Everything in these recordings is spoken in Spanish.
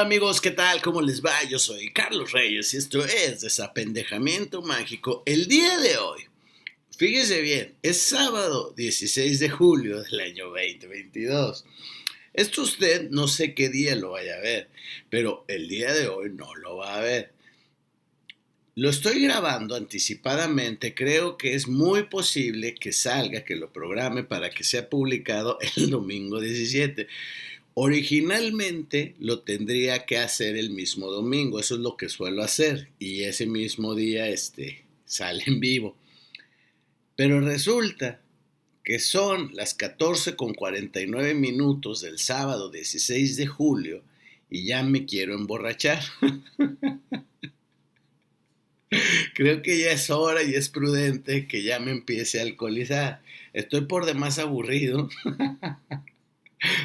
Amigos, ¿qué tal? ¿Cómo les va? Yo soy Carlos Reyes y esto es Desapendejamiento Mágico. El día de hoy, fíjese bien, es sábado 16 de julio del año 2022. Esto usted no sé qué día lo vaya a ver, pero el día de hoy no lo va a ver. Lo estoy grabando anticipadamente, creo que es muy posible que salga, que lo programe para que sea publicado el domingo 17. Originalmente lo tendría que hacer el mismo domingo, eso es lo que suelo hacer, y ese mismo día este, sale en vivo. Pero resulta que son las 14 con 49 minutos del sábado 16 de julio y ya me quiero emborrachar. Creo que ya es hora y es prudente que ya me empiece a alcoholizar. Estoy por demás aburrido.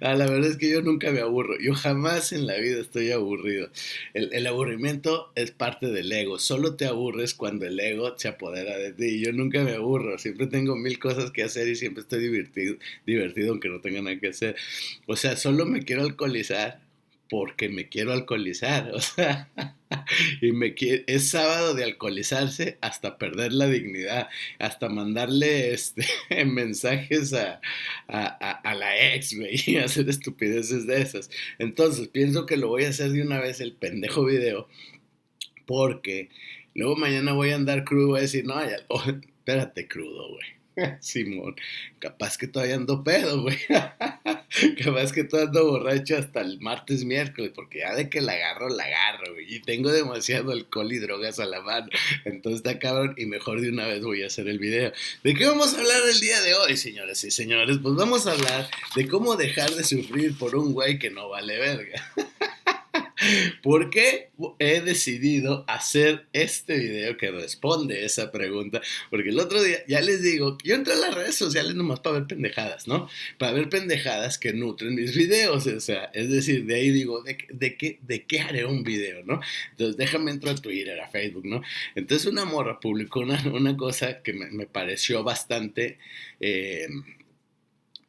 Ah, la verdad es que yo nunca me aburro. Yo jamás en la vida estoy aburrido. El, el, aburrimiento es parte del ego. Solo te aburres cuando el ego se apodera de ti. Yo nunca me aburro. Siempre tengo mil cosas que hacer y siempre estoy divertido, divertido aunque no tenga nada que hacer. O sea, solo me quiero alcoholizar porque me quiero alcoholizar, o sea, y me es sábado de alcoholizarse hasta perder la dignidad, hasta mandarle este, mensajes a, a, la ex, y hacer estupideces de esas. Entonces, pienso que lo voy a hacer de una vez el pendejo video, porque luego mañana voy a andar crudo a decir, no, ya, espérate crudo, güey Simón, capaz que todavía ando pedo, güey. capaz que todavía ando borracho hasta el martes, miércoles, porque ya de que la agarro, la agarro, güey. Y tengo demasiado alcohol y drogas a la mano. Entonces está cabrón y mejor de una vez voy a hacer el video. ¿De qué vamos a hablar el día de hoy, señoras y señores? Pues vamos a hablar de cómo dejar de sufrir por un güey que no vale verga. ¿Por qué he decidido hacer este video que responde esa pregunta? Porque el otro día, ya les digo, yo entré a las redes sociales nomás para ver pendejadas, ¿no? Para ver pendejadas que nutren mis videos, o sea, es decir, de ahí digo, ¿de, qué, de qué haré un video, no? Entonces déjame entrar a Twitter, a Facebook, ¿no? Entonces una morra publicó una, cosa que me, pareció bastante... Eh,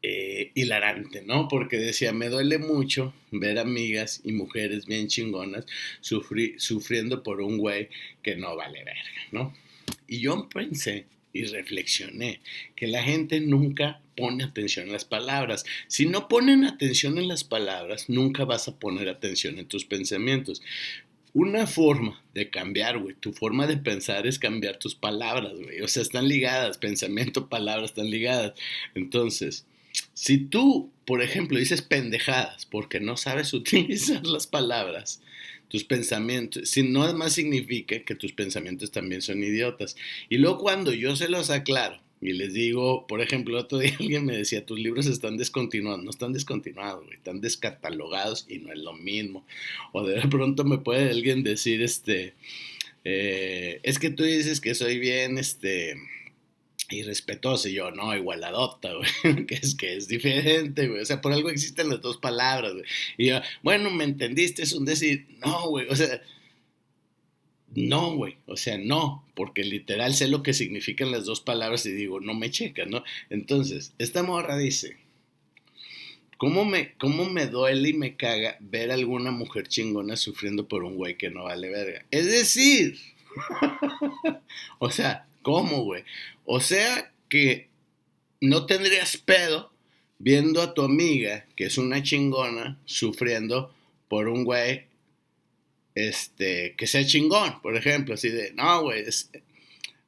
eh, hilarante, ¿no? Porque decía, me duele mucho ver amigas y mujeres bien chingonas sufriendo por un güey que no vale verga, ¿no? Y yo pensé y reflexioné que la gente nunca pone atención en las palabras. Si no ponen atención en las palabras, nunca vas a poner atención en tus pensamientos. Una forma de cambiar, güey, tu forma de pensar es cambiar tus palabras, güey. O sea, están ligadas, pensamiento, palabras están ligadas. Entonces, si tú, por ejemplo, dices pendejadas porque no sabes utilizar las palabras, tus pensamientos, si no además significa que tus pensamientos también son idiotas. Y luego cuando yo se los aclaro y les digo, por ejemplo, otro día alguien me decía, tus libros están descontinuados, no están descontinuados, están descatalogados y no es lo mismo. O de pronto me puede alguien decir, este, eh, es que tú dices que soy bien, este, y respetuoso. Y yo, no, igual adopta, güey, que es que es diferente, güey. O sea, por algo existen las dos palabras, güey. Y yo, bueno, ¿me entendiste? Es un decir, no, güey, o sea, no, güey, o sea, no, porque literal sé lo que significan las dos palabras y digo, no me checa, ¿no? Entonces, esta morra dice, ¿cómo me, cómo me duele y me caga ver a alguna mujer chingona sufriendo por un güey que no vale verga? Es decir, o sea, ¿cómo, güey? O sea que no tendrías pedo viendo a tu amiga, que es una chingona, sufriendo por un güey este, que sea chingón, por ejemplo, así de, no, güey,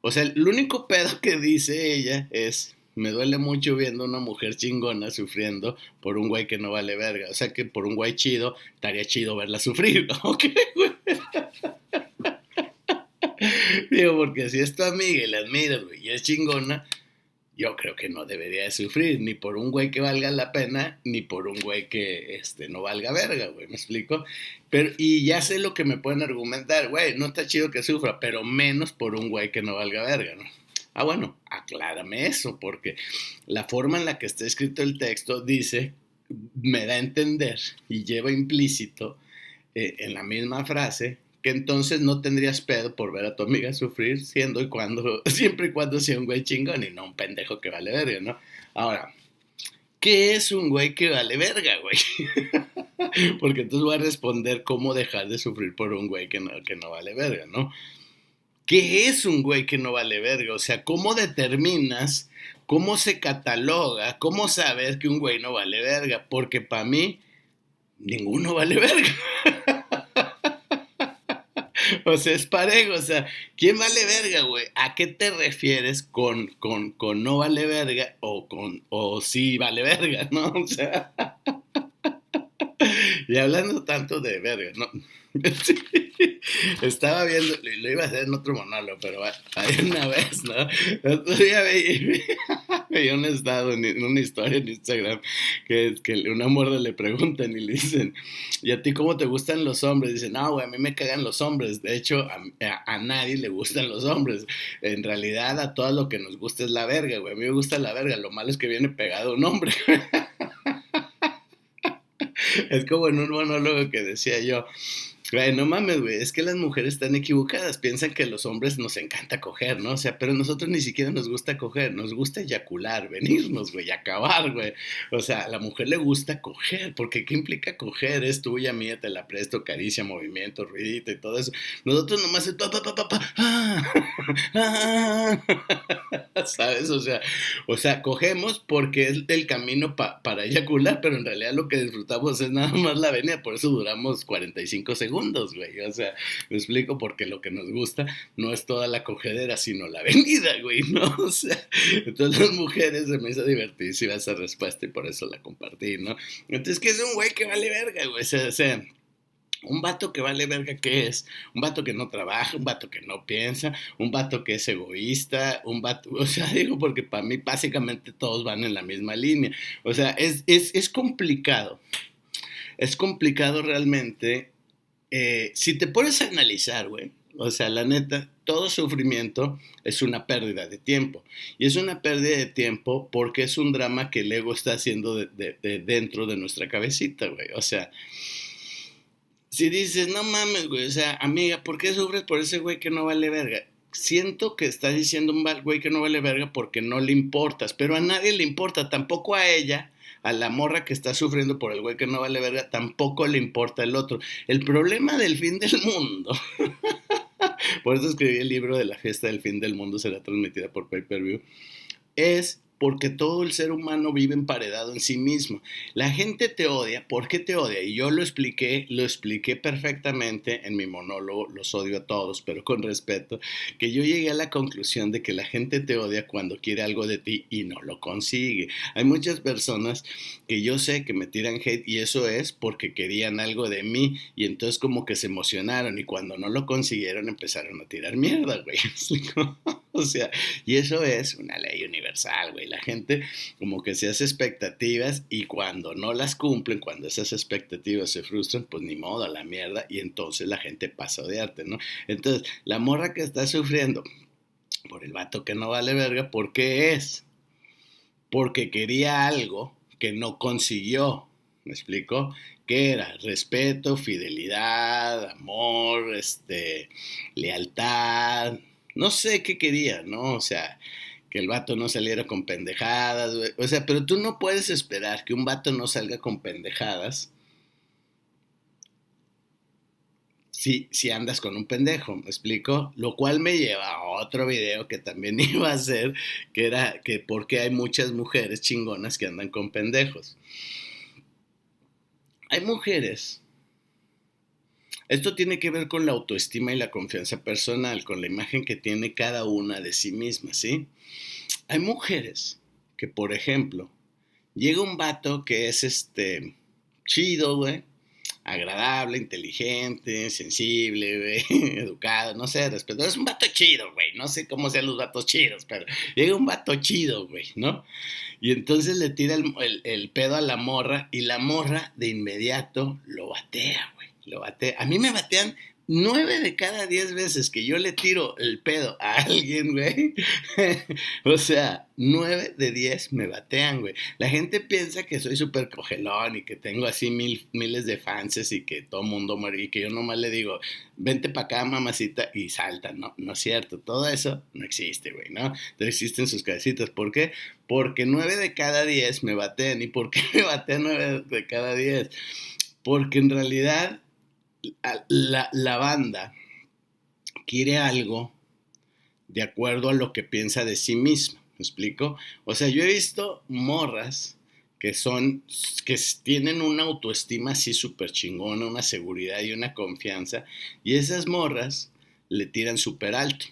o sea, el único pedo que dice ella es, me duele mucho viendo a una mujer chingona sufriendo por un güey que no vale verga, o sea que por un güey chido, estaría chido verla sufrir, ¿no? güey? Digo, porque si es tu amiga y la admiras, güey, y es chingona, yo creo que no debería de sufrir ni por un güey que valga la pena, ni por un güey que este, no valga verga, güey, ¿me explico? Pero, y ya sé lo que me pueden argumentar, güey, no está chido que sufra, pero menos por un güey que no valga verga, ¿no? Ah, bueno, aclárame eso, porque la forma en la que está escrito el texto dice, me da a entender y lleva implícito eh, en la misma frase entonces no tendrías pedo por ver a tu amiga sufrir siendo y cuando, siempre y cuando sea un güey chingón y no un pendejo que vale verga, ¿no? Ahora, ¿qué es un güey que vale verga, güey? Porque entonces voy a responder cómo dejar de sufrir por un güey que no, que no vale verga, ¿no? ¿Qué es un güey que no vale verga? O sea, ¿cómo determinas, cómo se cataloga, cómo saber que un güey no vale verga? Porque para mí, ninguno vale verga. o sea, es parejo. O sea, ¿quién vale verga, güey? ¿A qué te refieres con, con, con no vale verga o con o sí vale verga, no? O sea. y hablando tanto de verga, ¿no? Estaba viendo, lo iba a hacer en otro monólogo, pero hay una vez, ¿no? El otro día un estado, una historia en Instagram, que, que una morra le preguntan y le dicen, ¿y a ti cómo te gustan los hombres? Dicen, no, güey, a mí me cagan los hombres. De hecho, a, a, nadie le gustan los hombres. En realidad, a todo lo que nos gusta es la verga, güey. A mí me gusta la verga. Lo malo es que viene pegado un hombre. es como en un monólogo que decía yo, No mames, güey, es que las mujeres están equivocadas, piensan que los hombres nos encanta coger, ¿no? O sea, pero nosotros ni siquiera nos gusta coger, nos gusta eyacular, venirnos, güey, acabar, güey. O sea, a la mujer le gusta coger, porque ¿qué implica coger? Es tuya, mía, te la presto, caricia, movimiento, ruidito y todo eso. Nosotros nomás es pa, pa, pa, pa, pa, ah, ah, ¿sabes? O sea, o sea, cogemos porque es el camino para eyacular, pero en realidad lo que disfrutamos es nada más la venida, por eso duramos 45 segundos güey. O sea, me explico porque lo que nos gusta no es toda la cogedera, sino la venida, güey, ¿no? O sea, entonces las mujeres se me hizo divertidísima esa respuesta y por eso la compartí, ¿no? Entonces, que es un güey que vale verga, güey. O sea, un vato que vale verga, ¿qué es? Un vato que no trabaja, un vato que no piensa, un vato que es egoísta, un vato, o sea, digo porque para mí básicamente todos van en la misma línea. O sea, es, es, es complicado. Es complicado realmente eh, si te pones a analizar, güey, o sea, la neta, todo sufrimiento es una pérdida de tiempo. Y es una pérdida de tiempo porque es un drama que el ego está haciendo de, dentro de nuestra cabecita, güey. O sea, si dices, no mames, güey, o sea, amiga, ¿por qué sufres por ese güey que no vale verga? Siento que estás diciendo un güey que no vale verga porque no le importas, pero a nadie le importa, tampoco a ella a la morra que está sufriendo por el güey que no vale verga, tampoco le importa el otro. El problema del fin del mundo. por eso escribí el libro de la fiesta del fin del mundo, será transmitida por pay per view. Es porque todo el ser humano vive emparedado en sí mismo. La gente te odia, ¿por qué te odia? Y yo lo expliqué, lo expliqué perfectamente en mi monólogo, los odio a todos, pero con respeto, que yo llegué a la conclusión de que la gente te odia cuando quiere algo de ti y no lo consigue. Hay muchas personas que yo sé que me tiran hate y eso es porque querían algo de mí y entonces como que se emocionaron y cuando no lo consiguieron empezaron a tirar mierda, güey. o sea, y eso es una ley universal, güey la gente como que se hace expectativas y cuando no las cumplen, cuando esas expectativas se frustran, pues ni modo, a la mierda y entonces la gente pasa de arte, ¿no? Entonces, la morra que está sufriendo por el vato que no vale verga, ¿por qué es? Porque quería algo que no consiguió, ¿me explico? ¿Qué era? Respeto, fidelidad, amor, este, lealtad, no sé qué quería, ¿no? O sea, que el vato no saliera con pendejadas. O sea, pero tú no puedes esperar que un vato no salga con pendejadas si, si andas con un pendejo, ¿me explico? Lo cual me lleva a otro video que también iba a hacer, que era que porque hay muchas mujeres chingonas que andan con pendejos. Hay mujeres esto tiene que ver con la autoestima y la confianza personal, con la imagen que tiene cada una de sí misma, ¿sí? Hay mujeres que, por ejemplo, llega un vato que es este chido, güey, agradable, inteligente, sensible, educado, no sé, respeto. Es un vato chido, güey. No sé cómo sean los vatos chidos, pero llega un vato chido, güey, ¿no? Y entonces le tira el, el pedo a la morra y la morra de inmediato lo batea, güey lo bate. A mí me batean nueve de cada diez veces que yo le tiro el pedo a alguien, güey. o sea, nueve de diez me batean, güey. La gente piensa que soy súper cogelón y que tengo así mil, miles de fans y que todo mundo muere y que yo nomás le digo, vente para acá, mamacita, y salta. No, no es cierto. Todo eso no existe, güey, ¿no? No existen sus cabecitas. ¿Por qué? Porque nueve de cada diez me batean. ¿Y por qué me batean nueve de cada diez? Porque en realidad la, la banda quiere algo de acuerdo a lo que piensa de sí misma. ¿Me explico? O sea, yo he visto morras que son, que tienen una autoestima así súper chingona, una seguridad y una confianza, y esas morras le tiran súper alto.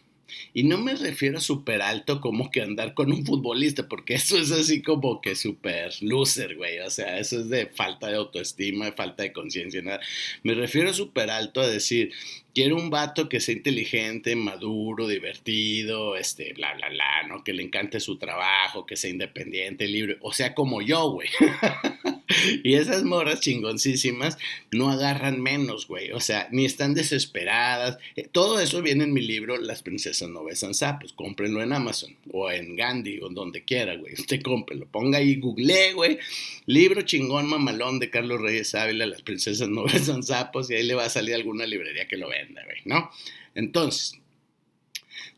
Y no me refiero a súper alto como que andar con un futbolista, porque eso es así como que súper loser, güey. O sea, eso es de falta de autoestima, de falta de conciencia, nada. Me refiero a súper alto a decir, quiero un vato que sea inteligente, maduro, divertido, este, bla, bla, bla, ¿no? Que le encante su trabajo, que sea independiente, libre, o sea, como yo, güey. y esas morras chingoncísimas no agarran menos, güey. O sea, ni están desesperadas. Eh, todo eso viene en mi libro, Las princesas no besan sapos. Cómprenlo en Amazon o en Gandhi o donde quiera, güey. Usted cómprenlo. Ponga ahí, google, güey. Libro chingón mamalón de Carlos Reyes Ávila, Las princesas no besan sapos. Y ahí le va a salir alguna librería que lo venda, güey, ¿no? Entonces,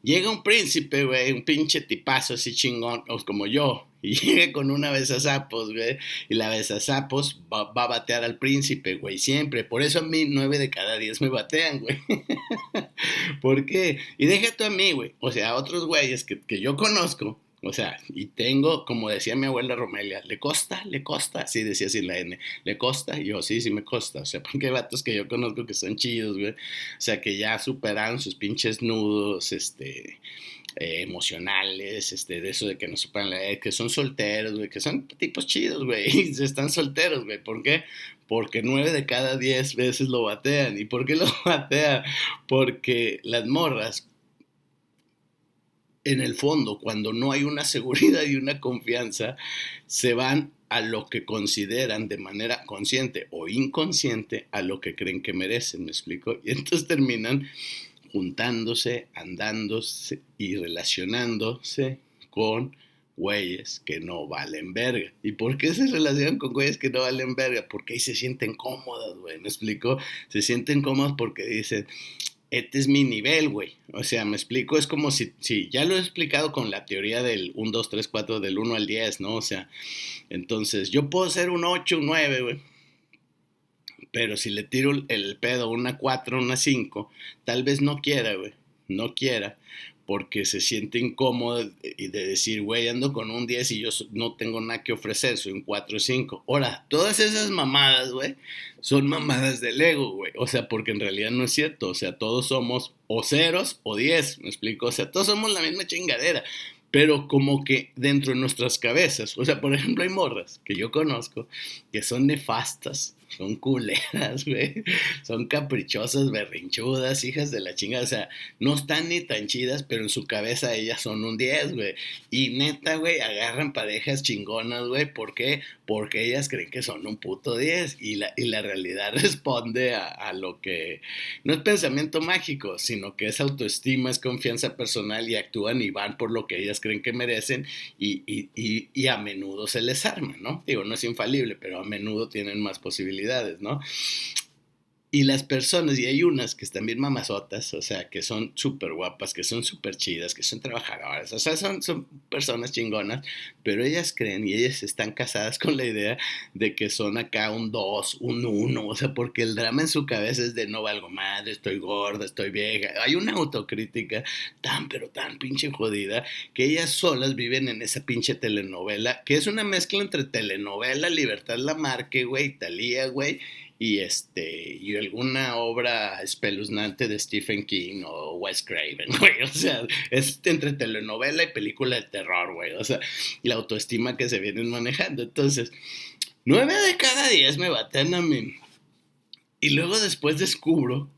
llega un príncipe, güey, un pinche tipazo así chingón, como yo, y llega con una besazapos, güey. Y la besazapos va, va a batear al príncipe, güey. Siempre. Por eso a mí nueve de cada diez me batean, güey. ¿Por qué? Y déjate a mí, güey. O sea, a otros güeyes que, que yo conozco o sea, y tengo, como decía mi abuela Romelia, le costa, le costa, sí decía así la N, le costa, yo sí, sí me costa, o sea, porque hay vatos que yo conozco que son chidos, güey, o sea, que ya superaron sus pinches nudos, este, eh, emocionales, este, de eso de que no la edad, que son solteros, que son tipos chidos, güey, están solteros, güey, ¿por qué? Porque nueve de cada diez veces lo batean, ¿y por qué lo batean? Porque las morras en el fondo, cuando no hay una seguridad y una confianza, se van a lo que consideran de manera consciente o inconsciente a lo que creen que merecen, ¿me explico? Y entonces terminan juntándose, andándose y relacionándose con güeyes que no valen verga. ¿Y por qué se relacionan con güeyes que no valen verga? Porque ahí se sienten cómodas, güey, ¿me explico? Se sienten cómodas porque dicen, este es mi nivel, güey. O sea, me explico, es como si, si, ya lo he explicado con la teoría del 1, 2, 3, 4, del 1 al 10, ¿no? O sea, entonces yo puedo ser un 8, un 9, güey. Pero si le tiro el pedo una 4, una 5, tal vez no quiera, güey. No quiera porque se siente incómodo y de decir, güey, ando con un 10 y yo no tengo nada que ofrecer, soy un 4 o 5. Ahora, todas esas mamadas, güey, son mamadas del ego, güey. O sea, porque en realidad no es cierto. O sea, todos somos o ceros o 10, ¿me explico? O sea, todos somos la misma chingadera. Pero como que dentro de nuestras cabezas, o sea, por ejemplo, hay morras que yo conozco que son nefastas, son culeras, güey. Son caprichosas, berrinchudas, hijas de la chingada. O sea, no están ni tan chidas, pero en su cabeza ellas son un 10, güey. Y neta, güey, agarran parejas chingonas, güey. ¿Por qué? Porque ellas creen que son un puto 10. Y la, y la realidad responde a, a lo que no es pensamiento mágico, sino que es autoestima, es confianza personal y actúan y van por lo que ellas creen que merecen y, y, y, y a menudo se les arma, ¿no? Digo, no es infalible, pero a menudo tienen más posibilidades ¿no? Y las personas, y hay unas que están bien mamazotas, o sea, que son súper guapas, que son súper chidas, que son trabajadoras, o sea, son, son personas chingonas, pero ellas creen y ellas están casadas con la idea de que son acá un 2, un 1, o sea, porque el drama en su cabeza es de no valgo madre, estoy gorda, estoy vieja. Hay una autocrítica tan, pero tan pinche jodida que ellas solas viven en esa pinche telenovela, que es una mezcla entre telenovela, Libertad Lamarque, güey, Talía, güey y este y alguna obra espeluznante de Stephen King o Wes Craven, güey, o sea, es entre telenovela y película de terror, güey, o sea, la autoestima que se vienen manejando, entonces, nueve de cada diez me baten a mí, y luego después descubro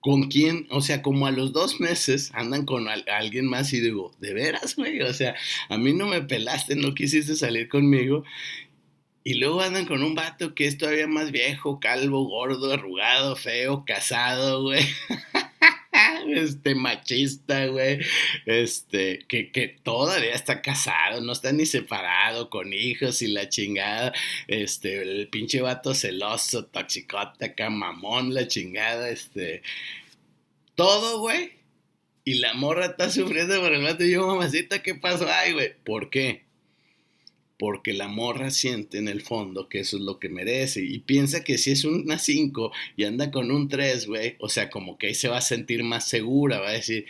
con quién, o sea, como a los dos meses andan con alguien más y digo, de veras, güey, o sea, a mí no me pelaste, no quisiste salir conmigo y luego andan con un vato que es todavía más viejo, calvo, gordo, arrugado, feo, casado, güey. este machista, güey, este, que, que todavía está casado, no está ni separado, con hijos y la chingada, este, el pinche vato celoso, toxicote acá, mamón, la chingada, este, todo, güey, y la morra está sufriendo por el vato y yo, mamacita, ¿qué pasó? Ay, güey, ¿por qué? Porque la morra siente en el fondo que eso es lo que merece y piensa que si es una 5 y anda con un 3, güey, o sea, como que ahí se va a sentir más segura, va a decir,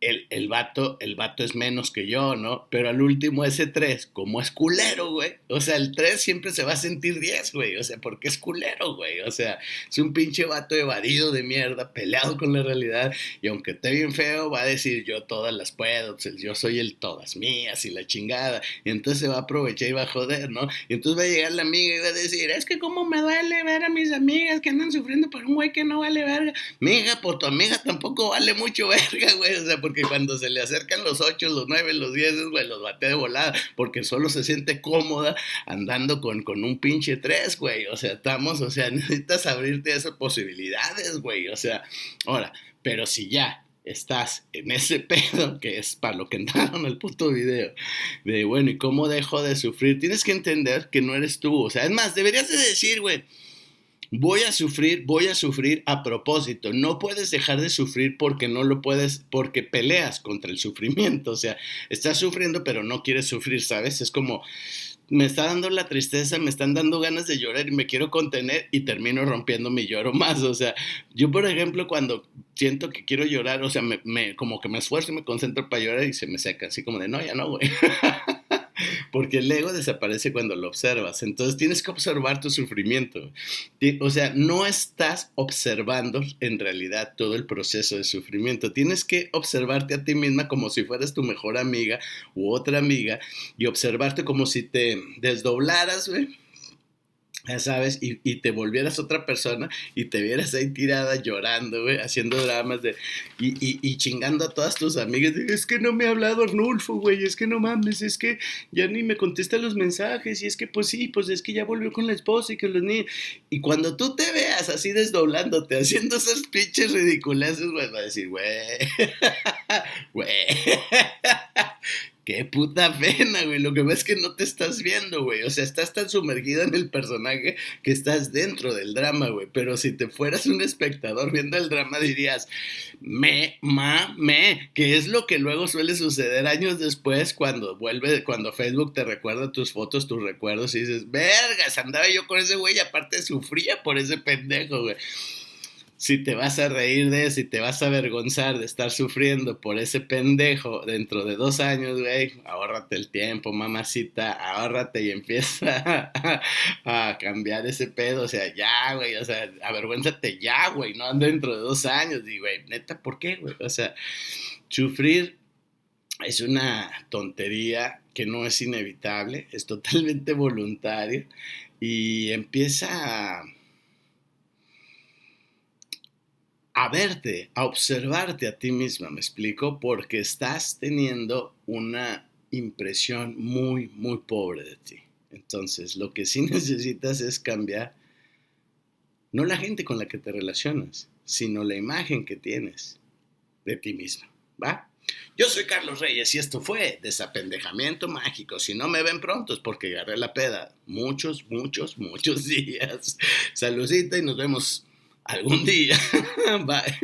el, el, vato, el vato es menos que yo, ¿no? Pero al último ese 3, como es culero, güey. O sea, el 3 siempre se va a sentir 10, güey. O sea, porque es culero, güey. O sea, es un pinche vato evadido de mierda, peleado con la realidad. Y aunque esté bien feo, va a decir yo todas las puedo, yo soy el todas mías y la chingada. Y entonces se va a aprovechar y va a joder, ¿no? Y entonces va a llegar la amiga y va a decir, es que como me duele ver a mis amigas que andan sufriendo por un güey que no vale verga. Mija, por tu amiga tampoco vale mucho verga, güey. O sea, porque cuando se le acercan los 8, los 9, los 10, güey, los bate de volada, porque solo se siente cómoda andando con, con un pinche 3, güey. O sea, estamos, o sea, necesitas abrirte esas posibilidades, güey. O sea, ahora, pero si ya estás en ese pedo, que es para lo que entraron el puto video, de bueno, ¿y cómo dejo de sufrir? Tienes que entender que no eres tú. O sea, es más, deberías de decir, güey, Voy a sufrir, voy a sufrir a propósito. No puedes dejar de sufrir porque no lo puedes, porque peleas contra el sufrimiento. O sea, estás sufriendo pero no quieres sufrir, ¿sabes? Es como, me está dando la tristeza, me están dando ganas de llorar y me quiero contener y termino rompiendo mi lloro más. O sea, yo por ejemplo cuando siento que quiero llorar, o sea, me, me como que me esfuerzo y me concentro para llorar y se me seca, así como de, no, ya no, güey. porque el ego desaparece cuando lo observas. Entonces tienes que observar tu sufrimiento. O sea, no estás observando en realidad todo el proceso de sufrimiento. Tienes que observarte a ti misma como si fueras tu mejor amiga u otra amiga y observarte como si te desdoblaras, güey ya sabes, y, y, te volvieras otra persona y te vieras ahí tirada llorando, güey, haciendo dramas de, y, y, y, chingando a todas tus amigas, es que no me ha hablado Arnulfo, güey, es que no mames, es que ya ni me contesta los mensajes, y es que pues sí, pues es que ya volvió con la esposa y que los niños, y cuando tú te veas así desdoblándote, haciendo esas pinches ridiculeces, güey, va a decir, güey, güey, qué puta pena, güey. Lo que ves es que no te estás viendo, güey. O sea, estás tan sumergido en el personaje que estás dentro del drama, güey. Pero si te fueras un espectador viendo el drama, dirías, me, ma, me. Que es lo que luego suele suceder años después cuando vuelve, cuando Facebook te recuerda tus fotos, tus recuerdos y dices, vergas, andaba yo con ese güey y aparte sufría por ese pendejo, güey si te vas a reír de eso y te vas a avergonzar de estar sufriendo por ese pendejo dentro de dos años, güey, ahórrate el tiempo, mamacita, ahórrate y empieza a, cambiar ese pedo, o sea, ya, güey, o sea, avergüénzate ya, güey, no dentro de dos años, y güey, neta, ¿por qué, güey? O sea, sufrir es una tontería que no es inevitable, es totalmente voluntario y empieza a a verte, a observarte a ti misma, me explico, porque estás teniendo una impresión muy, muy pobre de ti. Entonces, lo que sí necesitas es cambiar no la gente con la que te relacionas, sino la imagen que tienes de ti misma, ¿va? Yo soy Carlos Reyes y esto fue Desapendejamiento Mágico. Si no me ven pronto es porque agarré la peda muchos, muchos, muchos días. Saludita y nos vemos algún día. Bye.